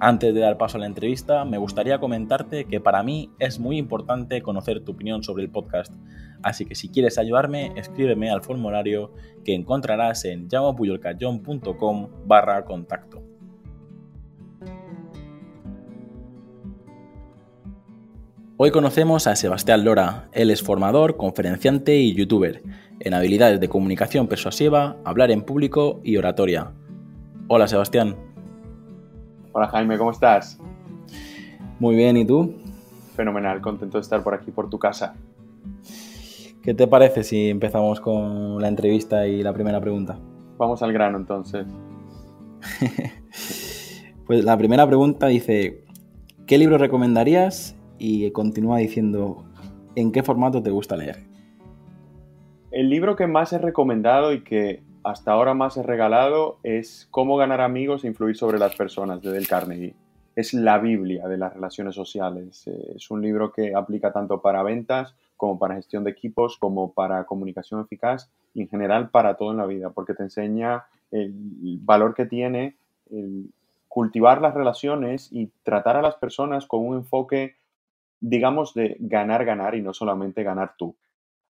Antes de dar paso a la entrevista, me gustaría comentarte que para mí es muy importante conocer tu opinión sobre el podcast, así que si quieres ayudarme, escríbeme al formulario que encontrarás en llamapuyolcayón.com barra contacto. Hoy conocemos a Sebastián Lora, él es formador, conferenciante y youtuber en habilidades de comunicación persuasiva, hablar en público y oratoria. Hola Sebastián. Hola Jaime, ¿cómo estás? Muy bien, ¿y tú? Fenomenal, contento de estar por aquí, por tu casa. ¿Qué te parece si empezamos con la entrevista y la primera pregunta? Vamos al grano entonces. pues la primera pregunta dice, ¿qué libro recomendarías? Y continúa diciendo, ¿en qué formato te gusta leer? El libro que más he recomendado y que hasta ahora más he regalado es Cómo ganar amigos e influir sobre las personas de Del Carnegie. Es la Biblia de las relaciones sociales. Eh, es un libro que aplica tanto para ventas como para gestión de equipos, como para comunicación eficaz y en general para todo en la vida, porque te enseña el valor que tiene el cultivar las relaciones y tratar a las personas con un enfoque, digamos, de ganar, ganar y no solamente ganar tú.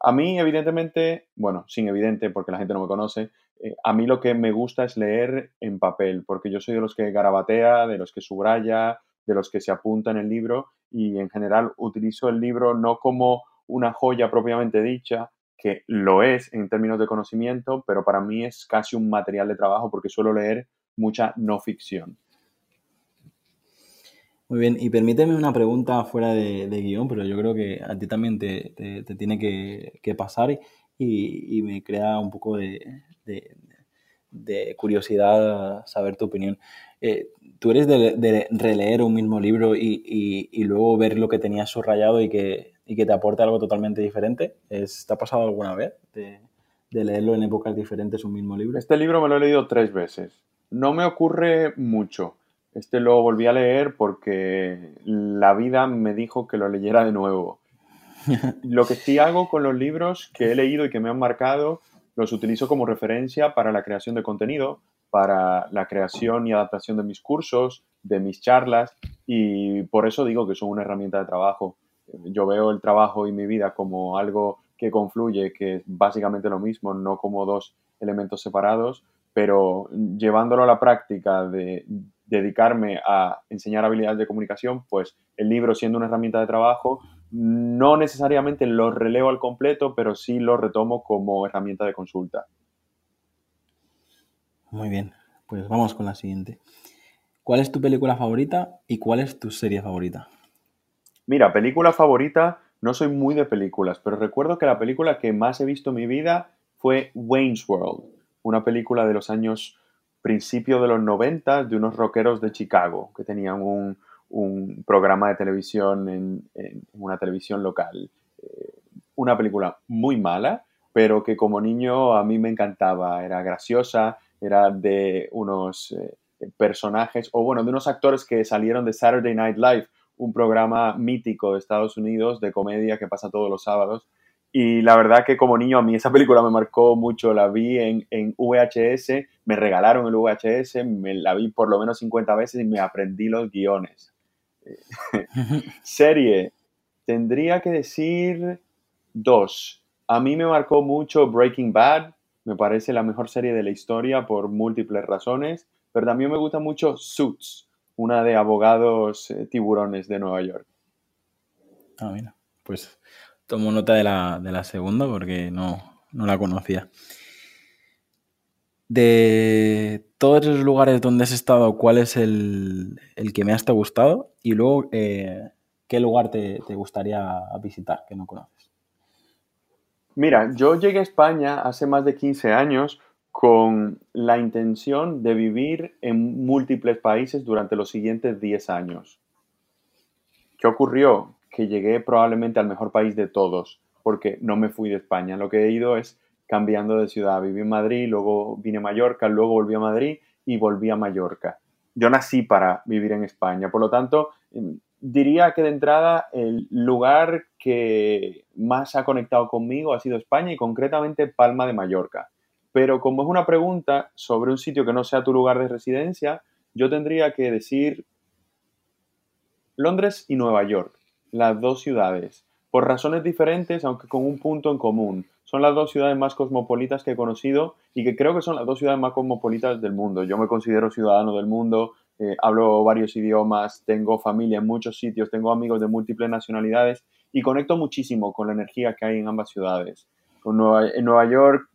A mí, evidentemente, bueno, sin evidente porque la gente no me conoce, eh, a mí lo que me gusta es leer en papel, porque yo soy de los que garabatea, de los que subraya, de los que se apunta en el libro y en general utilizo el libro no como una joya propiamente dicha, que lo es en términos de conocimiento, pero para mí es casi un material de trabajo porque suelo leer mucha no ficción. Muy bien, y permíteme una pregunta fuera de, guion, pero yo creo que a ti también te, tiene que, pasar y, me crea un poco de, curiosidad saber tu opinión. Eh, ¿Tú eres de, releer un mismo libro y, luego ver lo que tenías subrayado y que, que te aporte algo totalmente diferente? ¿Te ha pasado alguna vez de, leerlo en épocas diferentes un mismo libro? Este libro me lo he leído tres veces. No me ocurre mucho este lo volví a leer porque la vida me dijo que lo leyera de nuevo. Lo que sí hago con los libros que he leído y que me han marcado, los utilizo como referencia para la creación de contenido, para la creación y adaptación de mis cursos, de mis charlas, y por eso digo que son una herramienta de trabajo. Yo veo el trabajo y mi vida como algo que confluye, que es básicamente lo mismo, no como dos elementos separados, pero llevándolo a la práctica de dedicarme a enseñar habilidades de comunicación, pues el libro siendo una herramienta de trabajo, no necesariamente lo releo al completo, pero sí lo retomo como herramienta de consulta. Muy bien, pues vamos con la siguiente. ¿Cuál es tu película favorita y cuál es tu serie favorita? Mira, película favorita, no soy muy de películas, pero recuerdo que la película que más he visto en mi vida fue Wayne's World, una película de los años principio de los 90 de unos rockeros de Chicago que tenían un, programa de televisión en, una televisión local. Eh, una película muy mala, pero que como niño a mí me encantaba. Era graciosa, era de unos eh, personajes, o bueno, de unos actores que salieron de Saturday Night Live, un programa mítico de Estados Unidos de comedia que pasa todos los sábados y la verdad que como niño a mí esa película me marcó mucho. La vi en, en VHS, me regalaron el VHS, me la vi por lo menos 50 veces y me aprendí los guiones. Serie, tendría que decir dos. A mí me marcó mucho Breaking Bad, me parece la mejor serie de la historia por múltiples razones, pero también me gusta mucho Suits, una de abogados eh, tiburones de Nueva York. Ah, mira, pues Tomo nota de la, segunda porque no, la conocía. De todos los lugares donde has estado, ¿cuál es el, que me ha gustado? Y luego, eh, ¿qué lugar te, gustaría visitar que no conoces? Mira, yo llegué a España hace más de 15 años con la intención de vivir en múltiples países durante los siguientes 10 años. ¿qué ocurrió? Que llegué probablemente al mejor país de todos, porque no me fui de España. Lo que he ido es cambiando de ciudad. Viví en Madrid, luego vine a Mallorca, luego volví a Madrid y volví a Mallorca. Yo nací para vivir en España, por lo tanto, em, diría que de entrada el lugar que más ha conectado conmigo ha sido España y concretamente Palma de Mallorca. Pero como es una pregunta sobre un sitio que no sea tu lugar de residencia, yo tendría que decir Londres y Nueva York, las dos ciudades, por razones diferentes, aunque con un punto en común. Son las dos ciudades más cosmopolitas que he conocido y que creo que son las dos ciudades más cosmopolitas del mundo. Yo me considero ciudadano del mundo, eh, hablo varios idiomas, tengo familia en muchos sitios, tengo amigos de múltiples nacionalidades y conecto muchísimo con la energía que hay en ambas ciudades. en Nueva York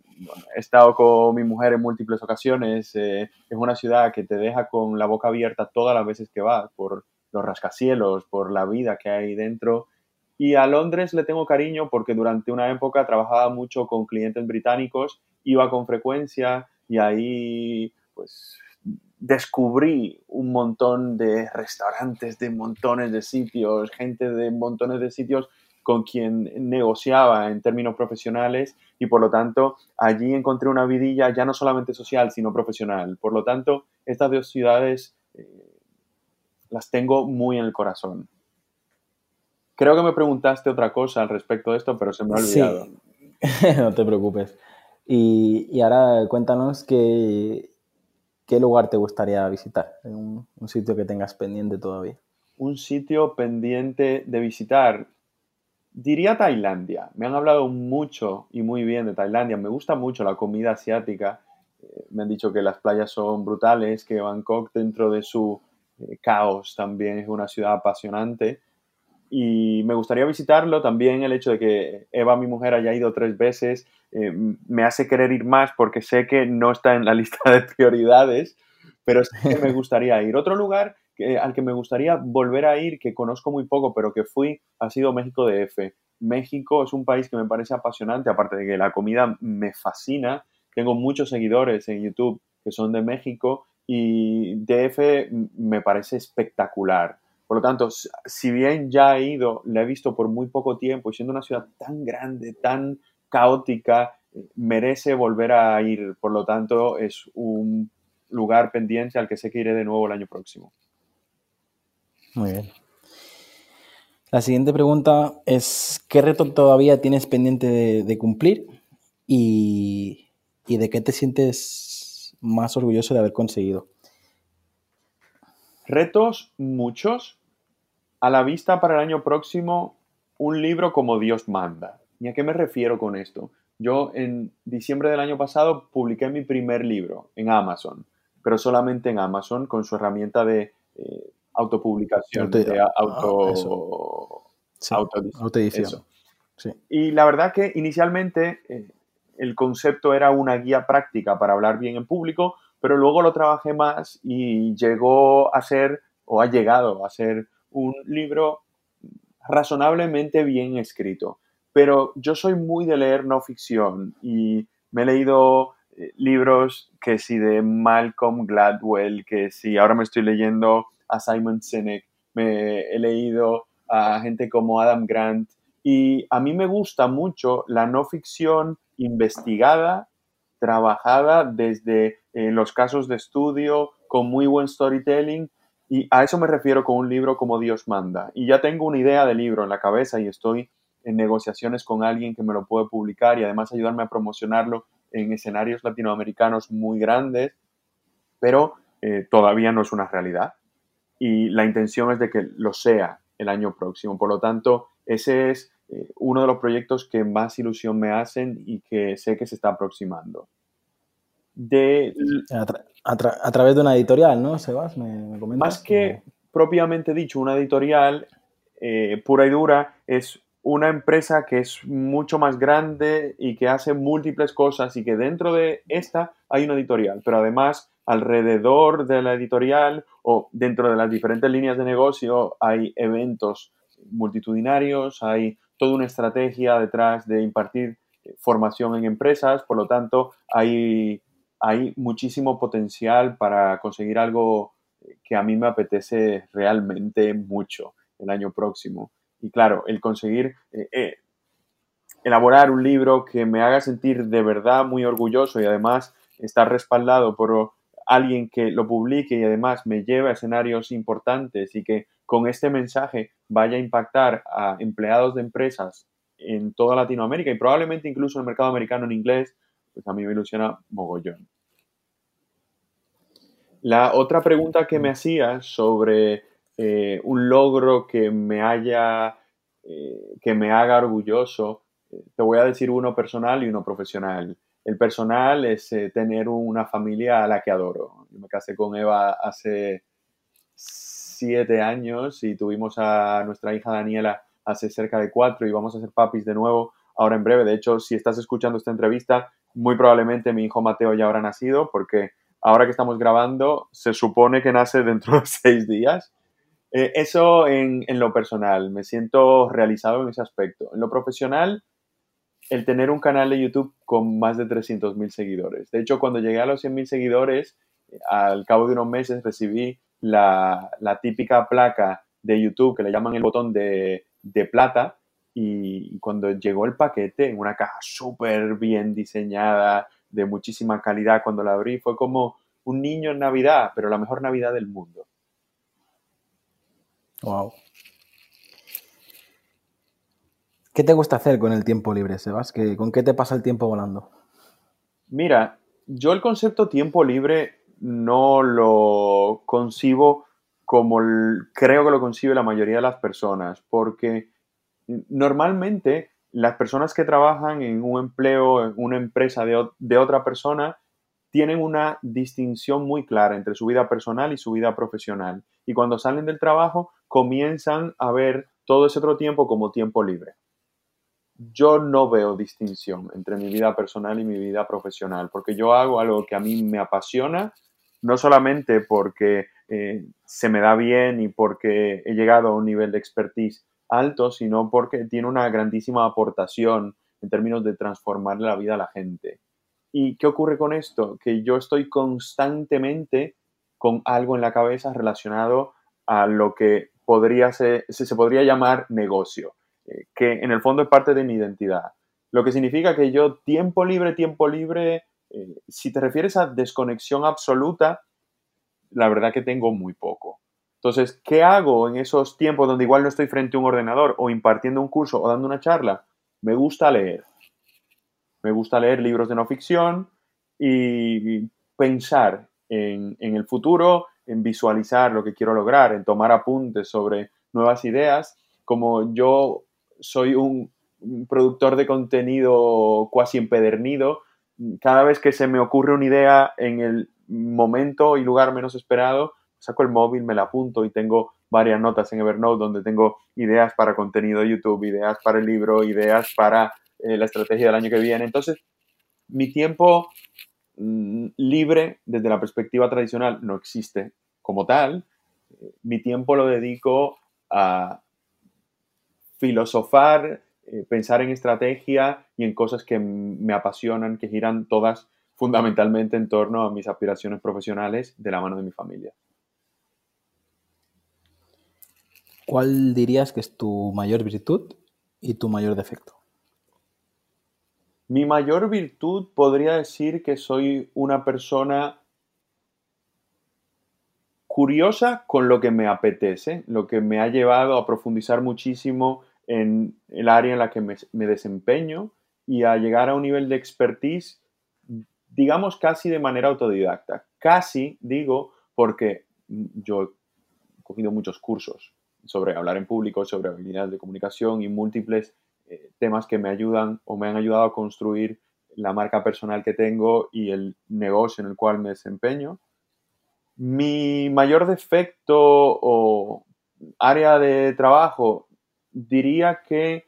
he estado con mi mujer en múltiples ocasiones, eh, es una ciudad que te deja con la boca abierta todas las veces que vas por los rascacielos, por la vida que hay dentro. Y a Londres le tengo cariño porque durante una época trabajaba mucho con clientes británicos, iba con frecuencia y ahí pues descubrí un montón de restaurantes, de montones de sitios, gente de montones de sitios con quien negociaba en términos profesionales y por lo tanto allí encontré una vidilla ya no solamente social, sino profesional. Por lo tanto, estas dos ciudades eh, las tengo muy en el corazón. Creo que me preguntaste otra cosa al respecto de esto, pero se me ha olvidado. no te preocupes. Y, y ahora cuéntanos que ¿qué lugar te gustaría visitar? Un, un, sitio que tengas pendiente todavía. Un sitio pendiente de visitar. Diría Tailandia. Me han hablado mucho y muy bien de Tailandia. Me gusta mucho la comida asiática. Eh, me han dicho que las playas son brutales, que Bangkok dentro de su eh, caos también es una ciudad apasionante. Y me gustaría visitarlo también el hecho de que Eva, mi mujer, haya ido tres veces eh, me hace querer ir más porque sé que no está en la lista de prioridades, pero sí que me gustaría ir. Otro lugar al que me gustaría volver a ir, que conozco muy poco, pero que fui, ha sido México DF. México es un país que me parece apasionante, aparte de que la comida me fascina. Tengo muchos seguidores en YouTube que son de México y DF me parece espectacular. Por lo tanto, si bien ya he ido, la he visto por muy poco tiempo y siendo una ciudad tan grande, tan caótica, merece volver a ir. Por lo tanto, es un lugar pendiente al que sé que iré de nuevo el año próximo. Muy bien. La siguiente pregunta es, ¿qué reto todavía tienes pendiente de, cumplir y, y, de qué te sientes más orgulloso de haber conseguido? Retos muchos. A la vista para el año próximo, un libro como Dios manda. ¿Y a qué me refiero con esto? Yo en diciembre del año pasado publiqué mi primer libro en Amazon, pero solamente en Amazon con su herramienta de eh, autopublicación, de ah, auto, autoedición. Y la verdad que inicialmente eh, el concepto era una guía práctica para hablar bien en público, pero luego lo trabajé más y llegó a ser, o ha llegado a ser, un libro razonablemente bien escrito. Pero yo soy muy de leer no ficción y me he leído eh, libros que si de Malcolm Gladwell, que si ahora me estoy leyendo a Simon Sinek, me he leído a gente como Adam Grant y a mí me gusta mucho la no ficción investigada, trabajada desde eh, los casos de estudio, con muy buen storytelling y a eso me refiero con un libro como Dios manda. Y ya tengo una idea de libro en la cabeza y estoy en negociaciones con alguien que me lo puede publicar y además ayudarme a promocionarlo en escenarios latinoamericanos muy grandes, pero eh, todavía no es una realidad. Y la intención es de que lo sea el año próximo. Por lo tanto, ese es eh, uno de los proyectos que más ilusión me hacen y que sé que se está aproximando. De, a, través de una editorial, ¿no, Sebas? ¿Me, Más que propiamente dicho, una editorial eh, pura y dura es una empresa que es mucho más grande y que hace múltiples cosas y que dentro de esta hay una editorial, pero además alrededor de la editorial o dentro de las diferentes líneas de negocio hay eventos multitudinarios, hay toda una estrategia detrás de impartir formación en empresas, por lo tanto hay, hay muchísimo potencial para conseguir algo que a mí me apetece realmente mucho el año próximo. Y claro, el conseguir eh, eh, elaborar un libro que me haga sentir de verdad muy orgulloso y además estar respaldado por alguien que lo publique y además me lleve a escenarios importantes y que con este mensaje vaya a impactar a empleados de empresas en toda Latinoamérica y probablemente incluso en el mercado americano en inglés, pues a mí me ilusiona mogollón. La otra pregunta que me hacías sobre eh, un logro que me haya, eh, que me haga orgulloso, eh, te voy a decir uno personal y uno profesional. El personal es tener una familia a la que adoro. Yo me casé con Eva hace siete años y tuvimos a nuestra hija Daniela hace cerca de cuatro y vamos a ser papis de nuevo ahora en breve. De hecho, si estás escuchando esta entrevista, muy probablemente mi hijo Mateo ya habrá nacido porque ahora que estamos grabando, se supone que nace dentro de seis días. Eh, eso en, lo personal, me siento realizado en ese aspecto. En lo profesional, el tener un canal de YouTube con más de 300.000 seguidores. De hecho, cuando llegué a los 100.000 seguidores, al cabo de unos meses recibí la, típica placa de YouTube que le llaman el botón de, de plata. Y cuando llegó el paquete en una caja súper bien diseñada, de muchísima calidad. Cuando la abrí fue como un niño en Navidad, pero la mejor Navidad del mundo. Wow. ¿Qué te gusta hacer con el tiempo libre, Sebas? ¿Con qué te pasa el tiempo volando? Mira, yo el concepto tiempo libre no lo concibo como creo que lo concibe la mayoría de las personas, porque normalmente las personas que trabajan en un empleo, en una empresa de, otra persona, tienen una distinción muy clara entre su vida personal y su vida profesional. Y cuando salen del trabajo, comienzan a ver todo ese otro tiempo como tiempo libre. Yo no veo distinción entre mi vida personal y mi vida profesional, porque yo hago algo que a mí me apasiona, no solamente porque eh, se me da bien y porque he llegado a un nivel de expertise alto, sino porque tiene una grandísima aportación en términos de transformar la vida a la gente. ¿Y qué ocurre con esto? Que yo estoy constantemente con algo en la cabeza relacionado a lo que podría ser, se podría llamar negocio, que en el fondo es parte de mi identidad. Lo que significa que yo tiempo libre, tiempo libre, eh, si te refieres a desconexión absoluta, la verdad que tengo muy poco. Entonces, ¿qué hago en esos tiempos donde igual no estoy frente a un ordenador o impartiendo un curso o dando una charla? Me gusta leer. Me gusta leer libros de no ficción y pensar en, el futuro, en visualizar lo que quiero lograr, en tomar apuntes sobre nuevas ideas. Como yo soy un, productor de contenido cuasi empedernido, cada vez que se me ocurre una idea en el momento y lugar menos esperado, saco el móvil, me la apunto y tengo varias notas en Evernote donde tengo ideas para contenido de YouTube, ideas para el libro, ideas para eh, la estrategia del año que viene. Entonces, mi tiempo mm, libre desde la perspectiva tradicional no existe como tal. Mi tiempo lo dedico a filosofar, eh, pensar en estrategia y en cosas que me apasionan, que giran todas fundamentalmente en torno a mis aspiraciones profesionales de la mano de mi familia. ¿Cuál dirías que es tu mayor virtud y tu mayor defecto? Mi mayor virtud podría decir que soy una persona curiosa con lo que me apetece, lo que me ha llevado a profundizar muchísimo en el área en la que me, desempeño y a llegar a un nivel de expertise, digamos, casi de manera autodidacta. Casi, digo, porque yo he cogido muchos cursos, sobre hablar en público, sobre habilidades de comunicación y múltiples eh, temas que me ayudan o me han ayudado a construir la marca personal que tengo y el negocio en el cual me desempeño. Mi mayor defecto o área de trabajo diría que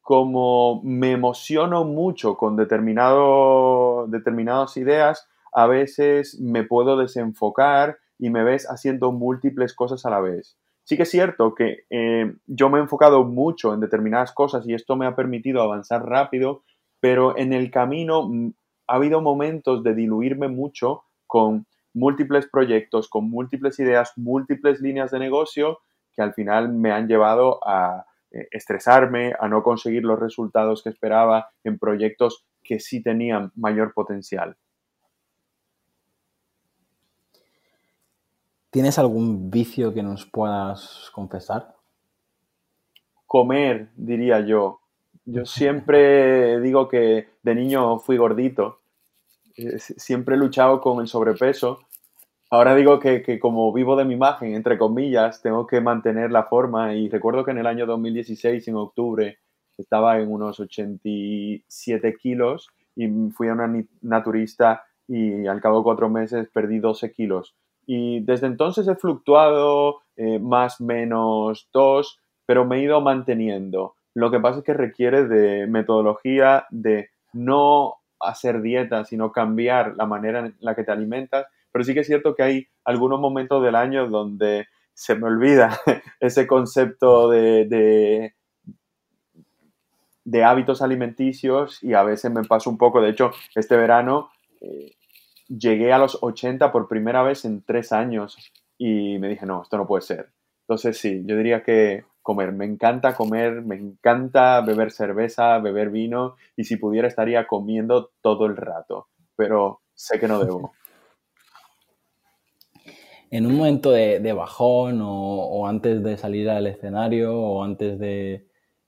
como me emociono mucho con determinado, determinadas ideas, a veces me puedo desenfocar y me ves haciendo múltiples cosas a la vez. Sí que es cierto que eh, yo me he enfocado mucho en determinadas cosas y esto me ha permitido avanzar rápido, pero en el camino mm, ha habido momentos de diluirme mucho con múltiples proyectos, con múltiples ideas, múltiples líneas de negocio que al final me han llevado a estresarme, a no conseguir los resultados que esperaba en proyectos que sí tenían mayor potencial. ¿Tienes algún vicio que nos puedas confesar? Comer, diría yo. Yo siempre digo que de niño fui gordito, eh, siempre he luchado con el sobrepeso. Ahora digo que, como vivo de mi imagen, entre comillas, tengo que mantener la forma y recuerdo que en el año 2016, en octubre, estaba en unos 87 kilos y fui a una naturista y al cabo de cuatro meses perdí 12 kilos. Y desde entonces he fluctuado eh, más menos dos, pero me he ido manteniendo. Lo que pasa es que requiere de metodología, de no hacer dieta, sino cambiar la manera en la que te alimentas. Pero sí que es cierto que hay algunos momentos del año donde se me olvida ese concepto de, de, hábitos alimenticios y a veces me paso un poco. De hecho, este verano eh, llegué a los 80 por primera vez en tres años y me dije, no, esto no puede ser. Entonces sí, yo diría que comer, me encanta comer, me encanta beber cerveza, beber vino y si pudiera estaría comiendo todo el rato, pero sé que no debo. En un momento de, bajón o, antes de salir al escenario o antes de,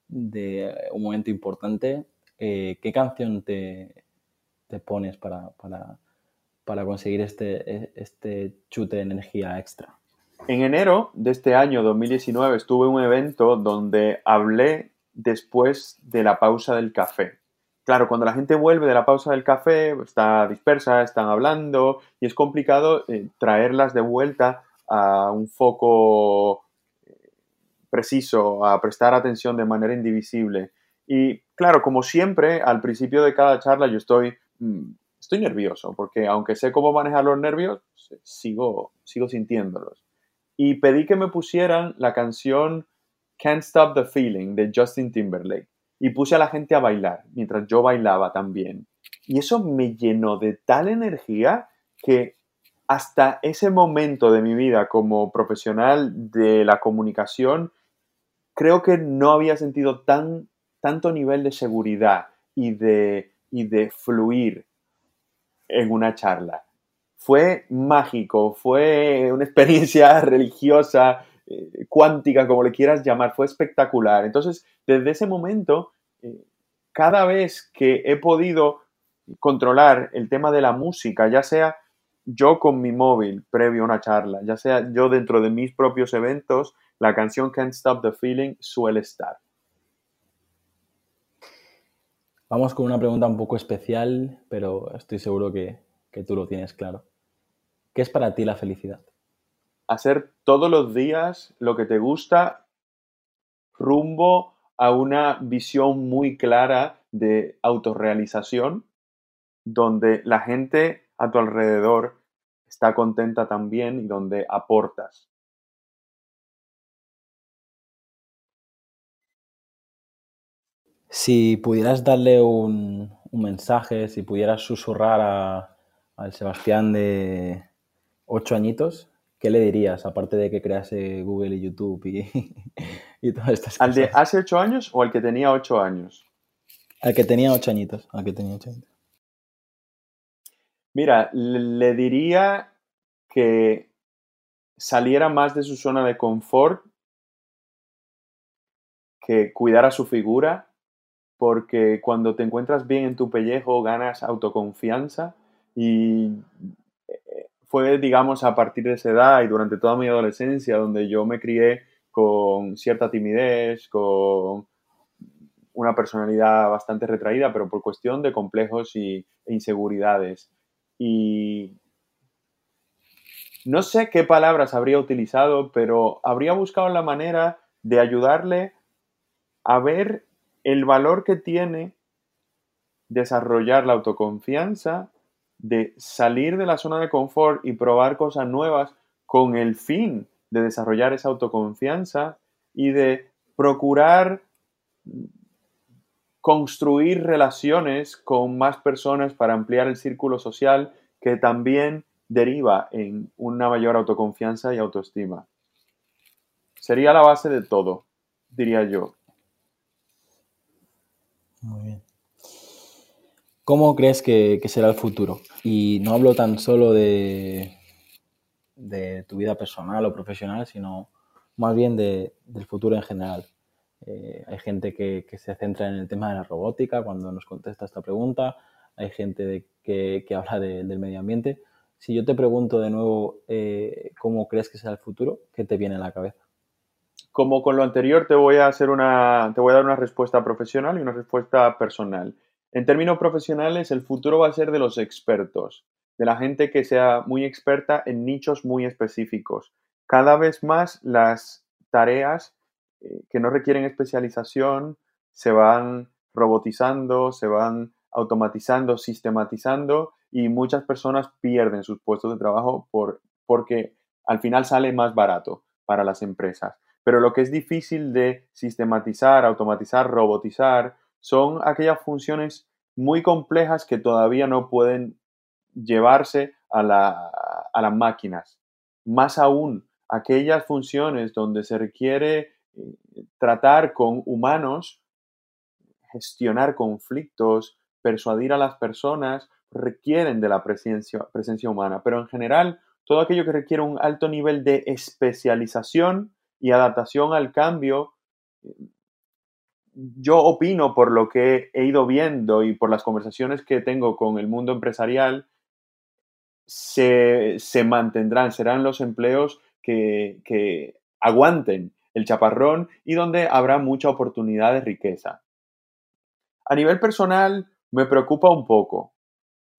un momento importante, eh, ¿qué canción te, pones para, conseguir este, e, este chute de energía extra? En enero de este año 2019 estuve en un evento donde hablé después de la pausa del café. Claro, cuando la gente vuelve de la pausa del café, está dispersa, están hablando y es complicado eh, traerlas de vuelta a un foco eh, preciso, a prestar atención de manera indivisible. Y claro, como siempre, al principio de cada charla yo estoy mm, estoy nervioso, porque aunque sé cómo manejar los nervios, sigo, sigo sintiéndolos. Y pedí que me pusieran la canción Can't Stop the Feeling de Justin Timberlake. Y puse a la gente a bailar, mientras yo bailaba también. Y eso me llenó de tal energía que hasta ese momento de mi vida como profesional de la comunicación, creo que no había sentido tan, tanto nivel de seguridad y de, y de fluir en una charla. Fue mágico, fue una experiencia religiosa, eh, cuántica, como le quieras llamar, fue espectacular. Entonces, desde ese momento, eh, cada vez que he podido controlar el tema de la música, ya sea yo con mi móvil previo a una charla, ya sea yo dentro de mis propios eventos, la canción Can't Stop the Feeling suele estar. Vamos con una pregunta un poco especial, pero estoy seguro que, tú lo tienes claro. ¿Qué es para ti la felicidad? Hacer todos los días lo que te gusta rumbo a una visión muy clara de autorrealización, donde la gente a tu alrededor está contenta también y donde aportas. Si pudieras darle un, mensaje, si pudieras susurrar al Sebastián de ocho añitos, ¿qué le dirías? Aparte de que crease Google y YouTube y, y todas estas cosas. ¿Al de hace ocho años o al que tenía ocho años? Al que tenía ocho añitos. Al que tenía ocho añitos. Mira, le diría que saliera más de su zona de confort, que cuidara su figura porque cuando te encuentras bien en tu pellejo ganas autoconfianza y fue, digamos, a partir de esa edad y durante toda mi adolescencia donde yo me crié con cierta timidez, con una personalidad bastante retraída, pero por cuestión de complejos y, e inseguridades. Y no sé qué palabras habría utilizado, pero habría buscado la manera de ayudarle a ver el valor que tiene desarrollar la autoconfianza, de salir de la zona de confort y probar cosas nuevas con el fin de desarrollar esa autoconfianza y de procurar construir relaciones con más personas para ampliar el círculo social que también deriva en una mayor autoconfianza y autoestima. Sería la base de todo, diría yo. Muy bien. ¿Cómo crees que, será el futuro? Y no hablo tan solo de, tu vida personal o profesional, sino más bien del futuro en general. Eh, hay gente que, se centra en el tema de la robótica cuando nos contesta esta pregunta, hay gente que, habla del medio ambiente. Si yo te pregunto de nuevo eh, cómo crees que será el futuro, ¿qué te viene a la cabeza? Como con lo anterior, te voy a hacer una, te voy a dar una respuesta profesional y una respuesta personal. En términos profesionales, el futuro va a ser de los expertos, de la gente que sea muy experta en nichos muy específicos. Cada vez más las tareas eh, que no requieren especialización se van robotizando, se van automatizando, sistematizando y muchas personas pierden sus puestos de trabajo por, porque al final sale más barato para las empresas. Pero lo que es difícil de sistematizar, automatizar, robotizar, son aquellas funciones muy complejas que todavía no pueden llevarse a, las máquinas. Más aún, aquellas funciones donde se requiere eh, tratar con humanos, gestionar conflictos, persuadir a las personas, requieren de la presencia, presencia humana. Pero en general, todo aquello que requiere un alto nivel de especialización y adaptación al cambio, yo opino por lo que he ido viendo y por las conversaciones que tengo con el mundo empresarial, se, mantendrán, serán los empleos que, que aguanten el chaparrón y donde habrá mucha oportunidad de riqueza. A nivel personal, me preocupa un poco.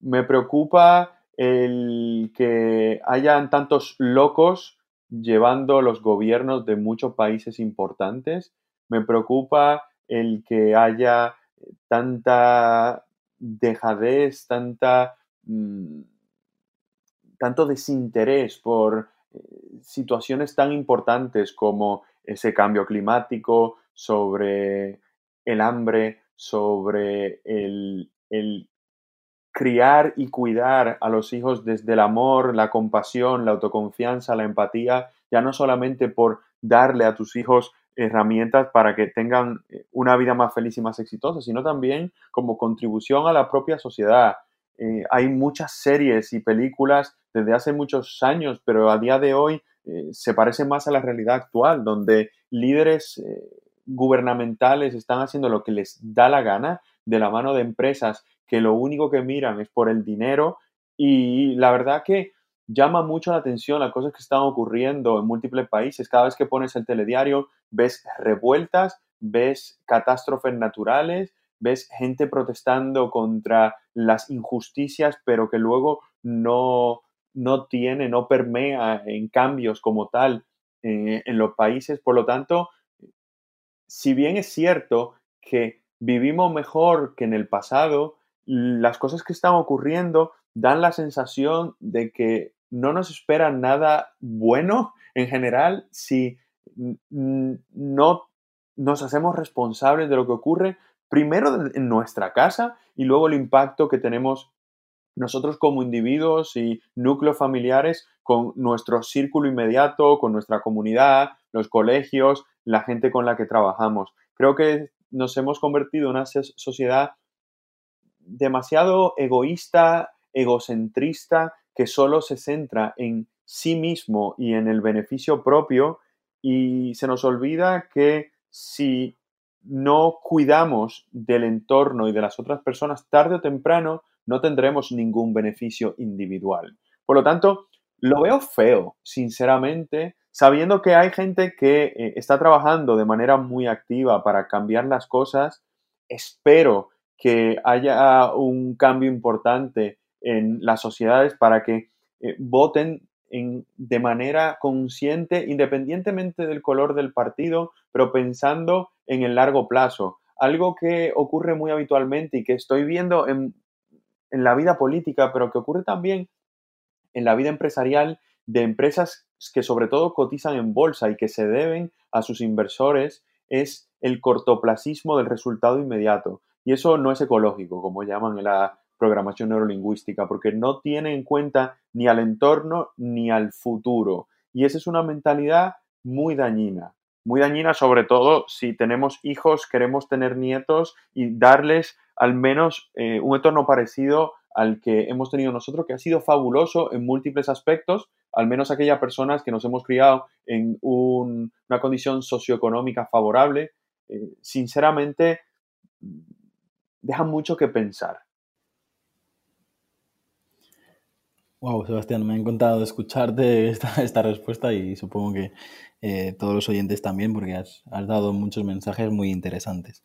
Me preocupa el que hayan tantos locos llevando los gobiernos de muchos países importantes. Me preocupa el que haya tanta dejadez, tanta, mm, tanto desinterés por eh, situaciones tan importantes como ese cambio climático, sobre el hambre, sobre el, el criar y cuidar a los hijos desde el amor, la compasión, la autoconfianza, la empatía, ya no solamente por darle a tus hijos herramientas para que tengan eh, una vida más feliz y más exitosa, sino también como contribución a la propia sociedad. Eh, hay muchas series y películas desde hace muchos años, pero a día de hoy eh, se parecen más a la realidad actual, donde líderes gubernamentales están haciendo lo que les da la gana de la mano de empresas que lo único que miran es por el dinero y la verdad que llama mucho la atención las cosas que están ocurriendo en múltiples países. Cada vez que pones el telediario ves revueltas, ves catástrofes naturales, ves gente protestando contra las injusticias, pero que luego no, no tiene, no permea en cambios como tal eh, en los países. Por lo tanto, si bien es cierto que vivimos mejor que en el pasado, las cosas que están ocurriendo dan la sensación de que no nos espera nada bueno en general si no nos hacemos responsables de lo que ocurre primero en nuestra casa y luego el impacto que tenemos nosotros como individuos y núcleos familiares con nuestro círculo inmediato, con nuestra comunidad, los colegios, la gente con la que trabajamos. Creo que nos hemos convertido en una sociedad demasiado egoísta, egocentrista, que solo se centra en sí mismo y en el beneficio propio y se nos olvida que si no cuidamos del entorno y de las otras personas, tarde o temprano no tendremos ningún beneficio individual. Por lo tanto, lo veo feo, sinceramente, sabiendo que hay gente que eh, está trabajando de manera muy activa para cambiar las cosas. Espero que haya un cambio importante en las sociedades para que eh, voten de manera consciente, independientemente del color del partido, pero pensando en el largo plazo. Algo que ocurre muy habitualmente y que estoy viendo en, en la vida política, pero que ocurre también en la vida empresarial de empresas que sobre todo cotizan en bolsa y que se deben a sus inversores es el cortoplacismo del resultado inmediato. Y eso no es ecológico, como llaman en la programación neurolingüística, porque no tiene en cuenta ni al entorno ni al futuro. Y esa es una mentalidad muy dañina. muy dañina, sobre todo si tenemos hijos, queremos tener nietos y darles al menos eh, un entorno parecido al que hemos tenido nosotros, que ha sido fabuloso en múltiples aspectos, al menos aquellas personas que nos hemos criado en una condición socioeconómica favorable, eh, sinceramente deja mucho que pensar. Wow, Sebastián, me ha encantado escucharte esta, esta respuesta y supongo que eh, todos los oyentes también, porque has, dado muchos mensajes muy interesantes.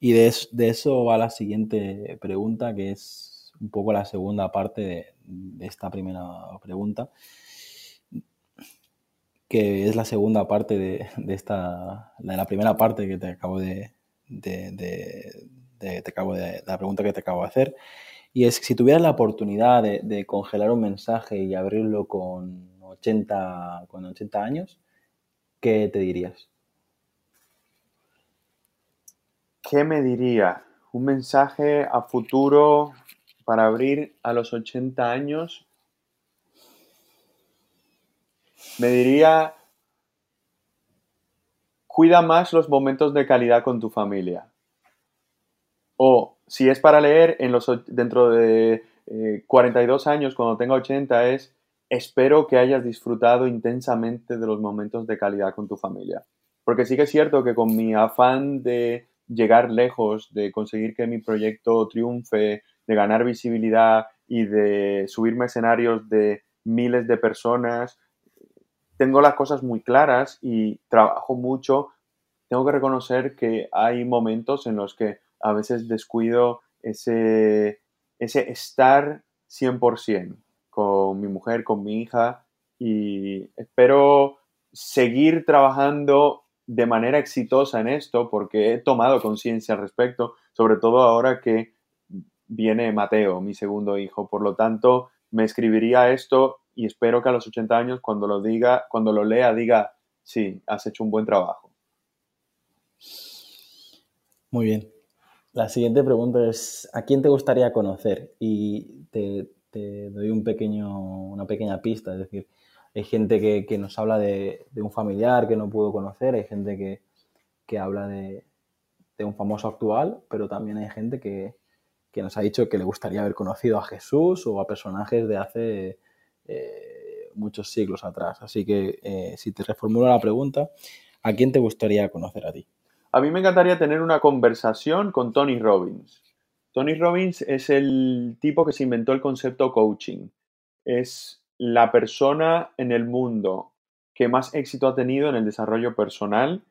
Y de, eso va la siguiente pregunta, que es un poco la segunda parte de, esta primera pregunta, que es la segunda parte de, esta, de la primera parte que te acabo de, te acabo de, la pregunta que te acabo de hacer. Y es si tuvieras la oportunidad de, congelar un mensaje y abrirlo con 80, con 80 años, ¿qué te dirías? ¿Qué me diría? Un mensaje a futuro para abrir a los 80 años. Me diría, cuida más los momentos de calidad con tu familia. O si es para leer en los, dentro de 42 eh, años, cuando tenga 80, es espero que hayas disfrutado intensamente de los momentos de calidad con tu familia. Porque sí que es cierto que con mi afán de llegar lejos, de conseguir que mi proyecto triunfe, de ganar visibilidad y de subirme escenarios de miles de personas, tengo las cosas muy claras y trabajo mucho. Tengo que reconocer que hay momentos en los que a veces descuido ese, ese estar 100% con mi mujer, con mi hija y espero seguir trabajando de manera exitosa en esto porque he tomado conciencia al respecto, sobre todo ahora que viene Mateo, mi segundo hijo. Por lo tanto, me escribiría esto y espero que a los 80 años, cuando lo diga, cuando lo lea, diga, sí, has hecho un buen trabajo. Muy bien. La siguiente pregunta es, ¿a quién te gustaría conocer? Y te, doy un pequeño, una pequeña pista, es decir, hay gente que, nos habla de, un familiar que no pudo conocer, hay gente que, habla de, un famoso actual, pero también hay gente que, nos ha dicho que le gustaría haber conocido a Jesús o a personajes de hace eh, muchos siglos atrás. Así que eh, si te reformulo la pregunta, ¿a quién te gustaría conocer a ti? A mí me encantaría tener una conversación con Tony Robbins. Tony Robbins es el tipo que se inventó el concepto coaching. Es la persona en el mundo que más éxito ha tenido en el desarrollo personal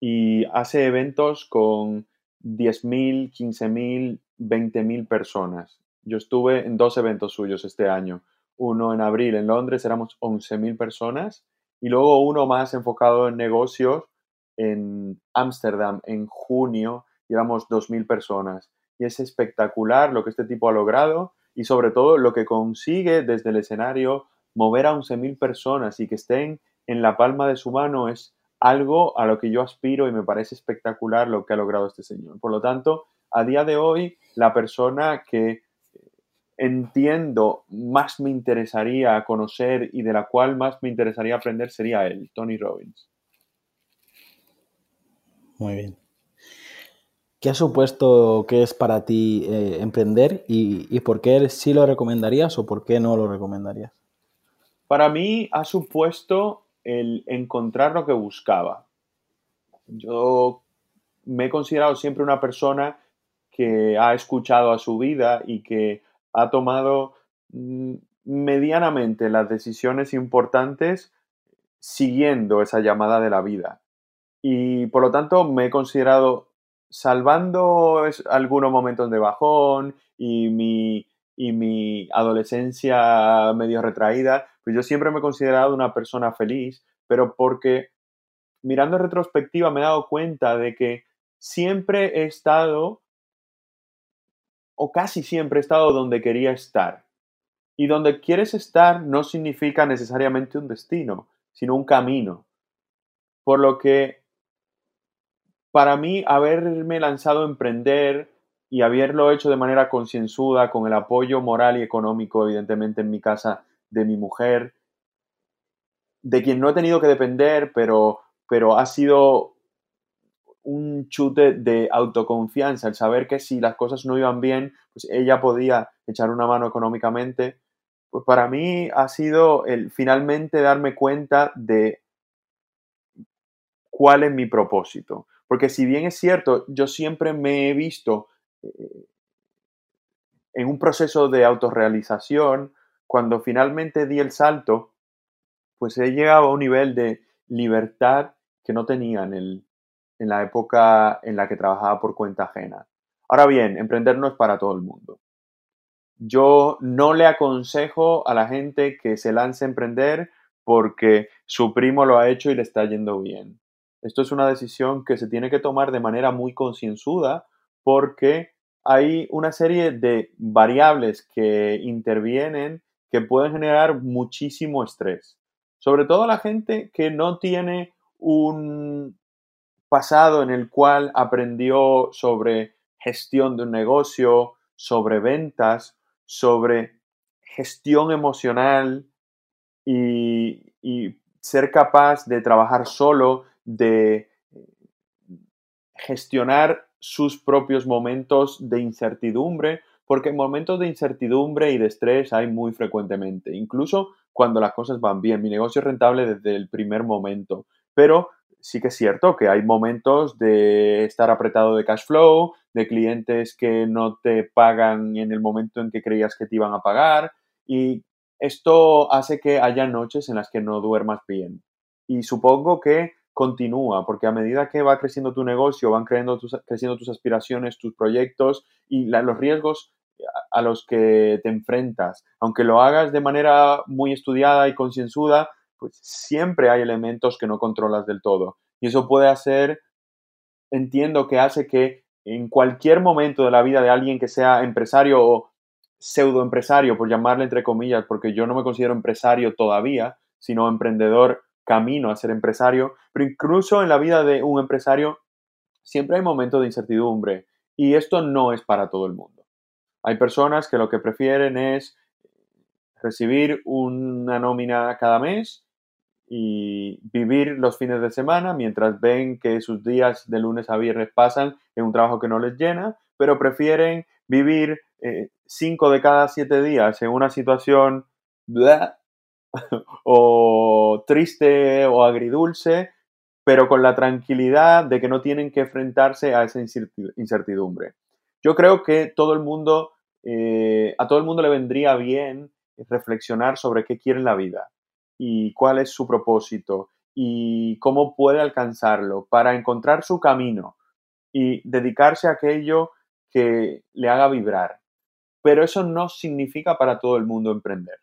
y hace eventos con 10.000, 15.000, 20.000 personas. Yo estuve en dos eventos suyos este año. Uno en abril en Londres, éramos 11.000 personas, y luego uno más enfocado en negocios en Ámsterdam en junio y éramos 2.000 personas. Y es espectacular lo que este tipo ha logrado y sobre todo lo que consigue desde el escenario mover a 11.000 personas y que estén en la palma de su mano es algo a lo que yo aspiro y me parece espectacular lo que ha logrado este señor. Por lo tanto, a día de hoy, la persona que entiendo más me interesaría conocer y de la cual más me interesaría aprender sería él, Tony Robbins. Muy bien. ¿Qué ha supuesto que es para ti eh, emprender y, por qué sí lo recomendarías o por qué no lo recomendarías? Para mí ha supuesto el encontrar lo que buscaba. Yo me he considerado siempre una persona que ha escuchado a su vida y que ha tomado mm, medianamente las decisiones importantes siguiendo esa llamada de la vida. Y por lo tanto me he considerado, salvando algunos momentos de bajón y mi, y mi adolescencia medio retraída, pues yo siempre me he considerado una persona feliz, pero porque mirando en retrospectiva me he dado cuenta de que siempre he estado, o casi siempre he estado donde quería estar. Y donde quieres estar no significa necesariamente un destino, sino un camino. Por lo que para mí haberme lanzado a emprender y haberlo hecho de manera concienzuda, con el apoyo moral y económico, evidentemente, en mi casa de mi mujer, de quien no he tenido que depender, pero pero ha sido un chute de autoconfianza, el saber que si las cosas no iban bien, pues ella podía echar una mano económicamente. Pues para mí ha sido el finalmente darme cuenta de cuál es mi propósito. Porque si bien es cierto, yo siempre me he visto eh, en un proceso de autorrealización, cuando finalmente di el salto, pues he llegado a un nivel de libertad que no tenía en, el, en la época en la que trabajaba por cuenta ajena. Ahora bien, emprender no es para todo el mundo. Yo no le aconsejo a la gente que se lance a emprender porque su primo lo ha hecho y le está yendo bien. Esto es una decisión que se tiene que tomar de manera muy concienzuda porque hay una serie de variables que intervienen que pueden generar muchísimo estrés. Sobre todo la gente que no tiene un pasado en el cual aprendió sobre gestión de un negocio, sobre ventas, sobre gestión emocional y, ser capaz de trabajar solo, de gestionar sus propios momentos de incertidumbre, porque momentos de incertidumbre y de estrés hay muy frecuentemente, incluso cuando las cosas van bien. Mi negocio es rentable desde el primer momento, pero sí que es cierto que hay momentos de estar apretado de cash flow, de clientes que no te pagan en el momento en que creías que te iban a pagar y esto hace que haya noches en las que no duermas bien. Y supongo que continúa, porque a medida que va creciendo tu negocio, van creciendo tus, creciendo tus aspiraciones, tus proyectos y los riesgos a los que te enfrentas. Aunque lo hagas de manera muy estudiada y concienzuda, pues siempre hay elementos que no controlas del todo. Y eso puede hacer, entiendo que hace que en cualquier momento de la vida de alguien que sea empresario o pseudoempresario, por llamarle entre comillas, porque yo no me considero empresario todavía, sino emprendedor camino a ser empresario, pero incluso en la vida de un empresario siempre hay momentos de incertidumbre y esto no es para todo el mundo. Hay personas que lo que prefieren es recibir una nómina cada mes y vivir los fines de semana mientras ven que sus días de lunes a viernes pasan en un trabajo que no les llena, pero prefieren vivir eh, cinco de cada siete días en una situación o triste o agridulce, pero con la tranquilidad de que no tienen que enfrentarse a esa incertidumbre. Yo creo que todo el mundo, eh, a todo el mundo le vendría bien reflexionar sobre qué quiere la vida y cuál es su propósito y cómo puede alcanzarlo para encontrar su camino y dedicarse a aquello que le haga vibrar. Pero eso no significa para todo el mundo emprender.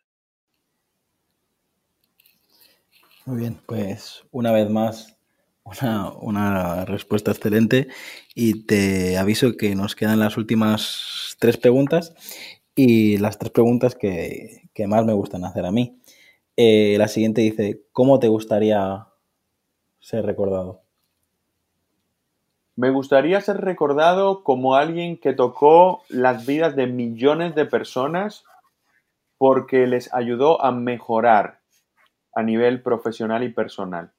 Muy bien, pues una vez más, una, respuesta excelente y te aviso que nos quedan las últimas tres preguntas y las tres preguntas que, que más me gustan hacer a mí. Eh, la siguiente dice, ¿cómo te gustaría ser recordado? Me gustaría ser recordado como alguien que tocó las vidas de millones de personas porque les ayudó a mejorar a nivel profesional y personal.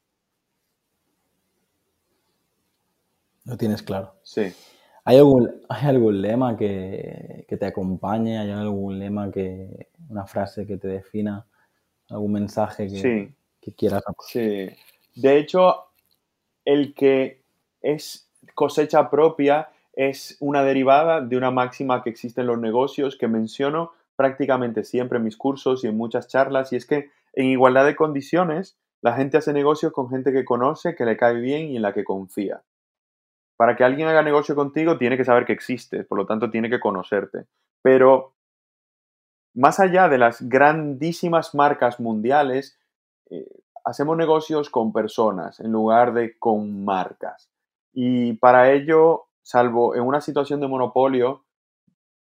Lo tienes claro. Sí. ¿Hay algún, ¿Hay algún lema que, que, te acompañe? ¿Hay algún lema que, una frase que te defina? algún mensaje que, quieras Sí. De hecho, el que es cosecha propia es una derivada de una máxima que existe en los negocios que menciono prácticamente siempre en mis cursos y en muchas charlas, y es que en igualdad de condiciones, la gente hace negocios con gente que conoce, que le cae bien y en la que confía. Para que alguien haga negocio contigo, tiene que saber que existes, por lo tanto, tiene que conocerte. Pero más allá de las grandísimas marcas mundiales, eh, hacemos negocios con personas en lugar de con marcas. Y para ello, salvo en una situación de monopolio,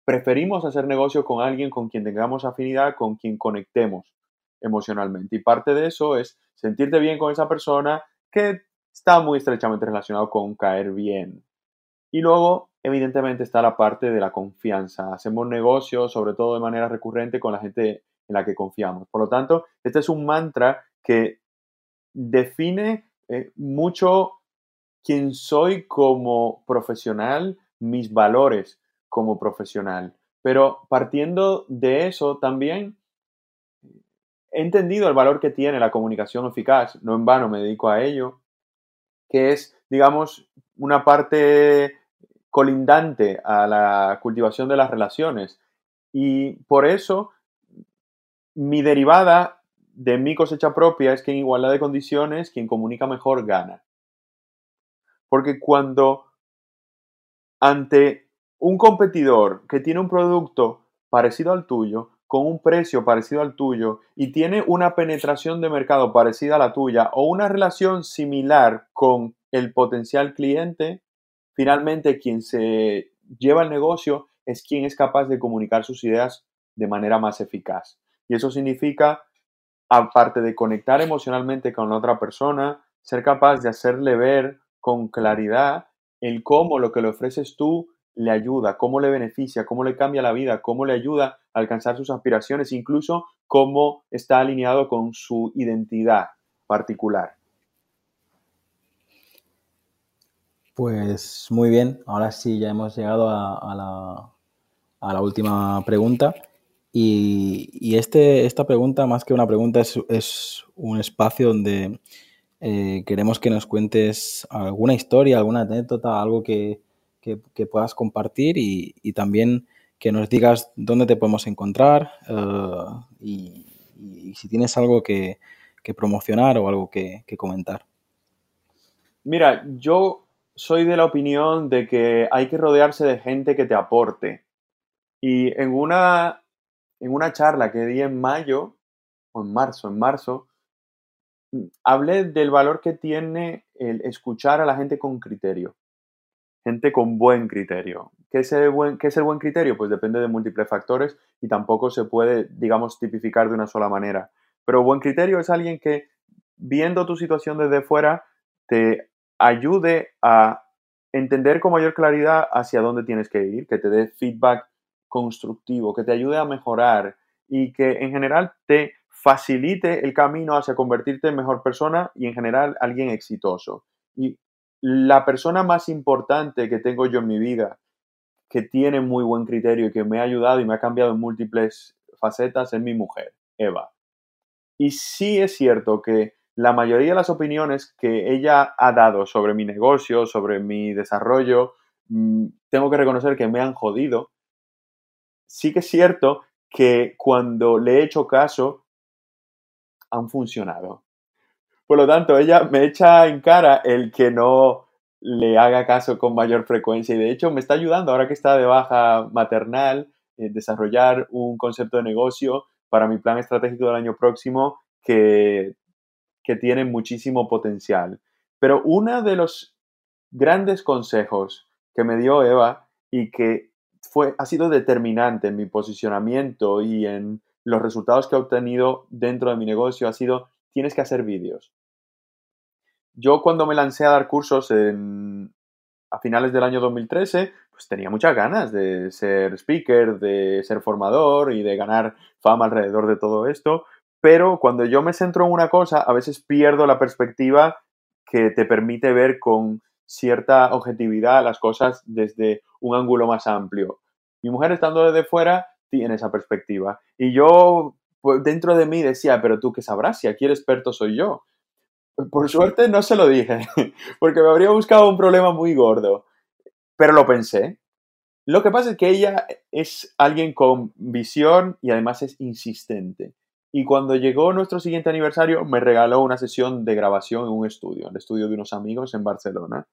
preferimos hacer negocio con alguien con quien tengamos afinidad, con quien conectemos emocionalmente. Y parte de eso es sentirte bien con esa persona que está muy estrechamente relacionado con caer bien. Y luego evidentemente está la parte de la confianza. Hacemos negocios, sobre todo de manera recurrente, con la gente en la que confiamos. Por lo tanto, este es un mantra que define eh, mucho quién soy como profesional, mis valores como profesional. Pero partiendo de eso también he entendido el valor que tiene la comunicación eficaz, no en vano me dedico a ello, que es, digamos, una parte colindante a la cultivación de las relaciones. Y por eso mi derivada de mi cosecha propia es que en igualdad de condiciones quien comunica mejor gana. Porque cuando ante un competidor que tiene un producto parecido al tuyo, con un precio parecido al tuyo y tiene una penetración de mercado parecida a la tuya o una relación similar con el potencial cliente, finalmente quien se lleva el negocio es quien es capaz de comunicar sus ideas de manera más eficaz. Y eso significa, aparte de conectar emocionalmente con la otra persona, ser capaz de hacerle ver con claridad el cómo lo que le ofreces tú le ayuda, cómo le beneficia, cómo le cambia la vida, cómo le ayuda a alcanzar sus aspiraciones, incluso cómo está alineado con su identidad particular. Pues muy bien, ahora sí ya hemos llegado a, la, última pregunta. Y, este, esta pregunta, más que una pregunta, es, un espacio donde eh, queremos que nos cuentes alguna historia, alguna anécdota, algo que, puedas compartir y, también que nos digas dónde te podemos encontrar eh, y, si tienes algo que, promocionar o algo que, comentar. Mira, yo soy de la opinión de que hay que rodearse de gente que te aporte. Y en una, en una charla que di en mayo, o en marzo, en marzo, hablé del valor que tiene el escuchar a la gente con criterio. Gente con buen criterio. ¿Qué es, el buen, ¿Qué es el buen criterio? Pues depende de múltiples factores y tampoco se puede, digamos, tipificar de una sola manera. Pero buen criterio es alguien que, viendo tu situación desde fuera, te ayude a entender con mayor claridad hacia dónde tienes que ir, que te dé feedback constructivo, que te ayude a mejorar y que en general te facilite el camino hacia convertirte en mejor persona y en general alguien exitoso. Y la persona más importante que tengo yo en mi vida, que tiene muy buen criterio y que me ha ayudado y me ha cambiado en múltiples facetas, es mi mujer, Eva. Y sí es cierto que la mayoría de las opiniones que ella ha dado sobre mi negocio, sobre mi desarrollo, mm, tengo que reconocer que me han jodido. Sí que es cierto que cuando le he hecho caso, han funcionado. Por lo tanto, ella me echa en cara el que no le haga caso con mayor frecuencia y de hecho me está ayudando ahora que está de baja maternal en desarrollar un concepto de negocio para mi plan estratégico del año próximo que, que tiene muchísimo potencial. Pero uno de los grandes consejos que me dio Eva y que fue, ha sido determinante en mi posicionamiento y en los resultados que he obtenido dentro de mi negocio ha sido, tienes que hacer vídeos. Yo cuando me lancé a dar cursos a finales del año 2013, pues tenía muchas ganas de ser speaker, de ser formador y de ganar fama alrededor de todo esto, pero cuando yo me centro en una cosa, a veces pierdo la perspectiva que te permite ver con cierta objetividad las cosas desde un ángulo más amplio. Mi mujer estando desde fuera tiene esa perspectiva. Y yo, pues, dentro de mí decía, pero tú qué sabrás, si aquí el experto soy yo. Por suerte no se lo dije, porque me habría buscado un problema muy gordo. Pero lo pensé. Lo que pasa es que ella es alguien con visión y además es insistente. Y cuando llegó nuestro siguiente aniversario, me regaló una sesión de grabación en un estudio, el estudio de unos amigos en Barcelona.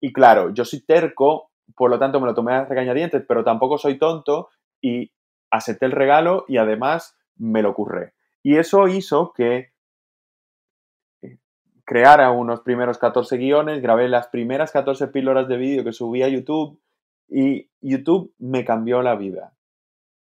Y claro, yo soy terco, por lo tanto me lo tomé a regañadientes, pero tampoco soy tonto y acepté el regalo y además me lo curré. Y eso hizo que creara unos primeros 14 guiones, grabé las primeras 14 píldoras de vídeo que subí a YouTube y YouTube me cambió la vida.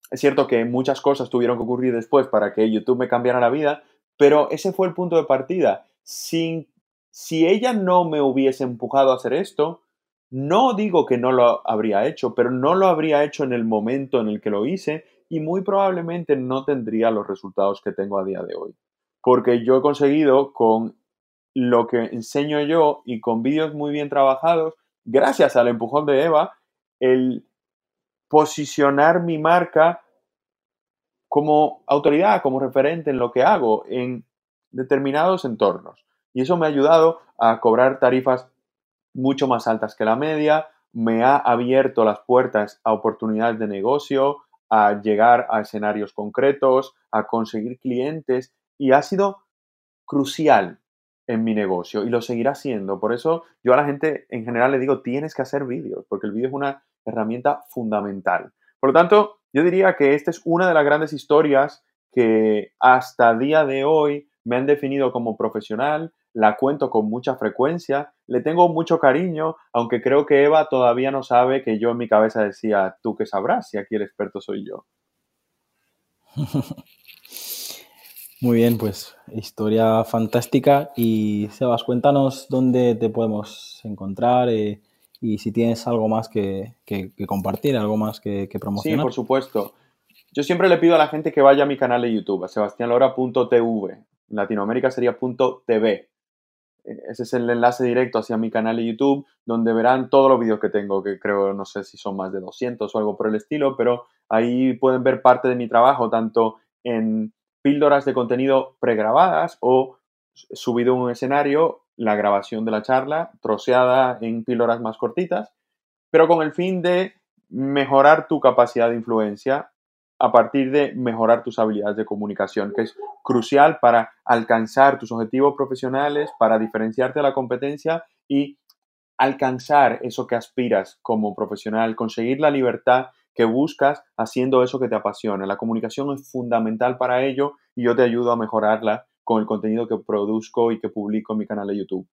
Es cierto que muchas cosas tuvieron que ocurrir después para que YouTube me cambiara la vida, pero ese fue el punto de partida. Sin, si ella no me hubiese empujado a hacer esto, no digo que no lo habría hecho, pero no lo habría hecho en el momento en el que lo hice y muy probablemente no tendría los resultados que tengo a día de hoy. Porque yo he conseguido con lo que enseño yo y con vídeos muy bien trabajados, gracias al empujón de Eva, el posicionar mi marca como autoridad, como referente en lo que hago en determinados entornos. Y eso me ha ayudado a cobrar tarifas mucho más altas que la media, me ha abierto las puertas a oportunidades de negocio, a llegar a escenarios concretos, a conseguir clientes y ha sido crucial en mi negocio y lo seguirá siendo. Por eso yo a la gente en general le digo, tienes que hacer vídeos, porque el vídeo es una herramienta fundamental. Por lo tanto, yo diría que esta es una de las grandes historias que hasta día de hoy me han definido como profesional, la cuento con mucha frecuencia, le tengo mucho cariño, aunque creo que Eva todavía no sabe que yo en mi cabeza decía, tú que sabrás si aquí el experto soy yo. Muy bien, pues historia fantástica. Y Sebas, cuéntanos dónde te podemos encontrar eh, y si tienes algo más que, compartir, algo más que, promocionar. Sí, por supuesto. Yo siempre le pido a la gente que vaya a mi canal de YouTube, a sebastianlora.tv. En Latinoamérica sería .tv. Ese es el enlace directo hacia mi canal de YouTube, donde verán todos los vídeos que tengo, que creo, no sé si son más de 200 o algo por el estilo, pero ahí pueden ver parte de mi trabajo, tanto en píldoras de contenido pregrabadas o subido en un escenario, la grabación de la charla, troceada en píldoras más cortitas, pero con el fin de mejorar tu capacidad de influencia a partir de mejorar tus habilidades de comunicación, que es crucial para alcanzar tus objetivos profesionales, para diferenciarte de la competencia y alcanzar eso que aspiras como profesional, conseguir la libertad que buscas haciendo eso que te apasiona. La comunicación es fundamental para ello y yo te ayudo a mejorarla con el contenido que produzco y que publico en mi canal de YouTube.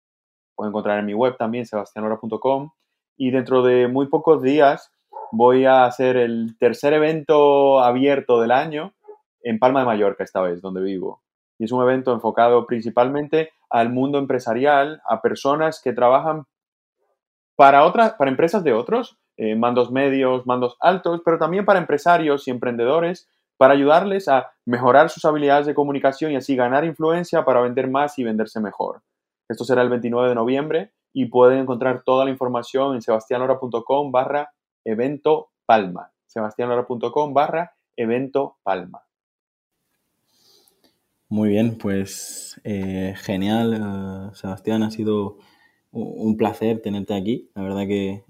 Puedes encontrar en mi web también, sebastianora.com. Y dentro de muy pocos días voy a hacer el tercer evento abierto del año en Palma de Mallorca esta vez, donde vivo. Y es un evento enfocado principalmente al mundo empresarial, a personas que trabajan para otras, para empresas de otros, eh, mandos medios, mandos altos, pero también para empresarios y emprendedores, para ayudarles a mejorar sus habilidades de comunicación y así ganar influencia para vender más y venderse mejor. Esto será el 29 de noviembre y pueden encontrar toda la información en sebastianora.com barra evento palma. sebastianora.com barra evento palma. Muy bien, pues eh, genial, eh, Sebastián, ha sido un placer tenerte aquí. La verdad que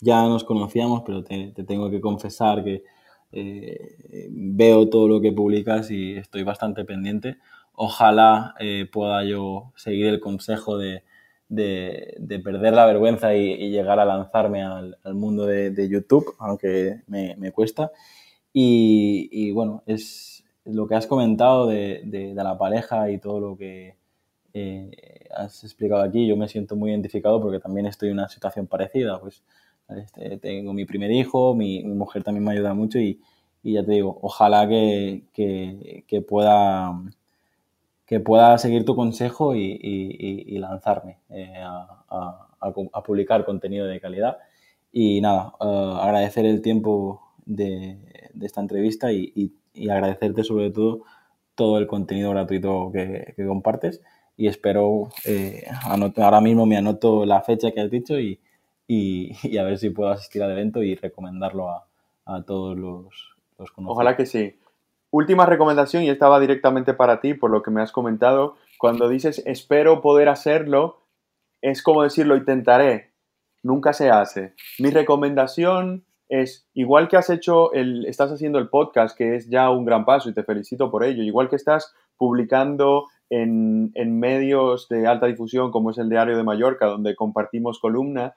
ya nos conocíamos, pero te, tengo que confesar que eh, veo todo lo que publicas y estoy bastante pendiente. Ojalá eh, pueda yo seguir el consejo de, perder la vergüenza y, llegar a lanzarme al, mundo de, YouTube, aunque me, cuesta. Y, bueno, es lo que has comentado de, la pareja y todo lo que eh, has explicado aquí. Yo me siento muy identificado porque también estoy en una situación parecida. Pues este, tengo mi primer hijo, mi, mujer también me ayuda mucho y, ya te digo, ojalá que, pueda que pueda seguir tu consejo y, lanzarme eh, a, publicar contenido de calidad. Y nada, eh, agradecer el tiempo de, esta entrevista y, agradecerte sobre todo todo el contenido gratuito que, compartes. Y espero, eh, ahora mismo me anoto la fecha que has dicho y, y, a ver si puedo asistir al evento y recomendarlo a, todos los, los conocidos. Ojalá que sí. Última recomendación y estaba directamente para ti, por lo que me has comentado. Cuando dices espero poder hacerlo, es como decirlo intentaré. Nunca se hace. Mi recomendación es, igual que has hecho el, estás haciendo el podcast, que es ya un gran paso y te felicito por ello, igual que estás publicando en, en medios de alta difusión como es el Diario de Mallorca, donde compartimos columna,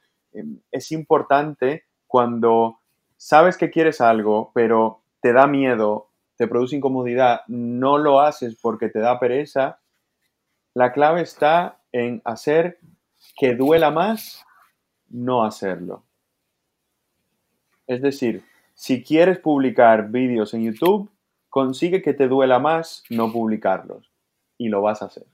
es importante cuando sabes que quieres algo, pero te da miedo, te produce incomodidad, no lo haces porque te da pereza, la clave está en hacer que duela más no hacerlo. Es decir, si quieres publicar vídeos en YouTube, consigue que te duela más no publicarlos y lo vas a hacer.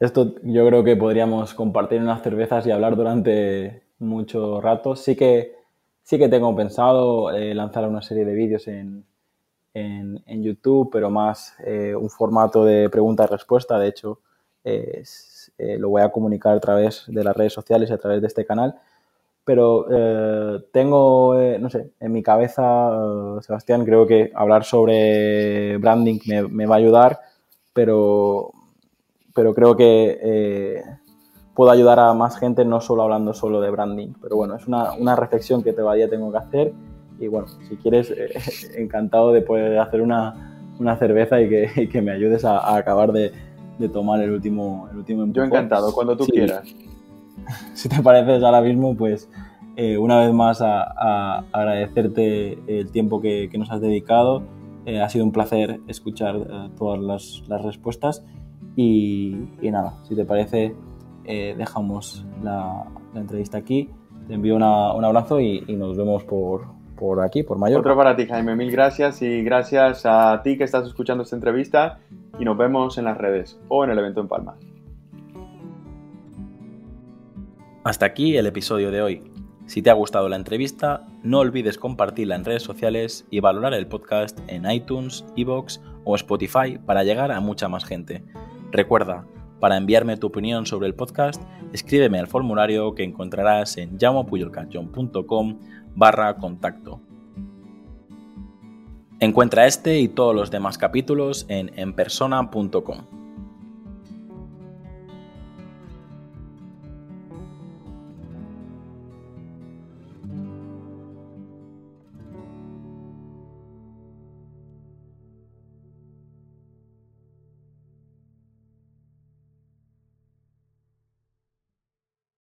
Esto yo creo que podríamos compartir unas cervezas y hablar durante mucho rato. Sí que, sí que tengo pensado eh, lanzar una serie de vídeos en, en, YouTube, pero más eh, un formato de pregunta-respuesta. De hecho, eh, lo voy a comunicar a través de las redes sociales y a través de este canal. Pero tengo, no sé, en mi cabeza, Sebastián, creo que hablar sobre branding me, va a ayudar, pero, pero creo que puedo ayudar a más gente no solo hablando solo de branding. Pero bueno, es una, una reflexión que todavía tengo que hacer y bueno, si quieres, eh, encantado de poder hacer una, una cerveza y que, que, me ayudes a, acabar de, de, tomar el último, el último Yo encantado, cuando tú quieras. Si te pareces ahora mismo, pues eh, una vez más a, agradecerte el tiempo que, que nos has dedicado. Eh, ha sido un placer escuchar todas las, las respuestas y, y, nada, si te parece, eh, dejamos la, entrevista aquí. Te envío un abrazo y, nos vemos por, por aquí, por Mallorca. Otro para ti, Jaime. Mil gracias y gracias a ti que estás escuchando esta entrevista y nos vemos en las redes o en el evento en Palma. Hasta aquí el episodio de hoy. Si te ha gustado la entrevista, no olvides compartirla en redes sociales y valorar el podcast en iTunes, Evox o Spotify para llegar a mucha más gente. Recuerda, para enviarme tu opinión sobre el podcast, escríbeme al formulario que encontrarás en llamopuyolcanchon.com barra contacto. Encuentra este y todos los demás capítulos en enpersona.com.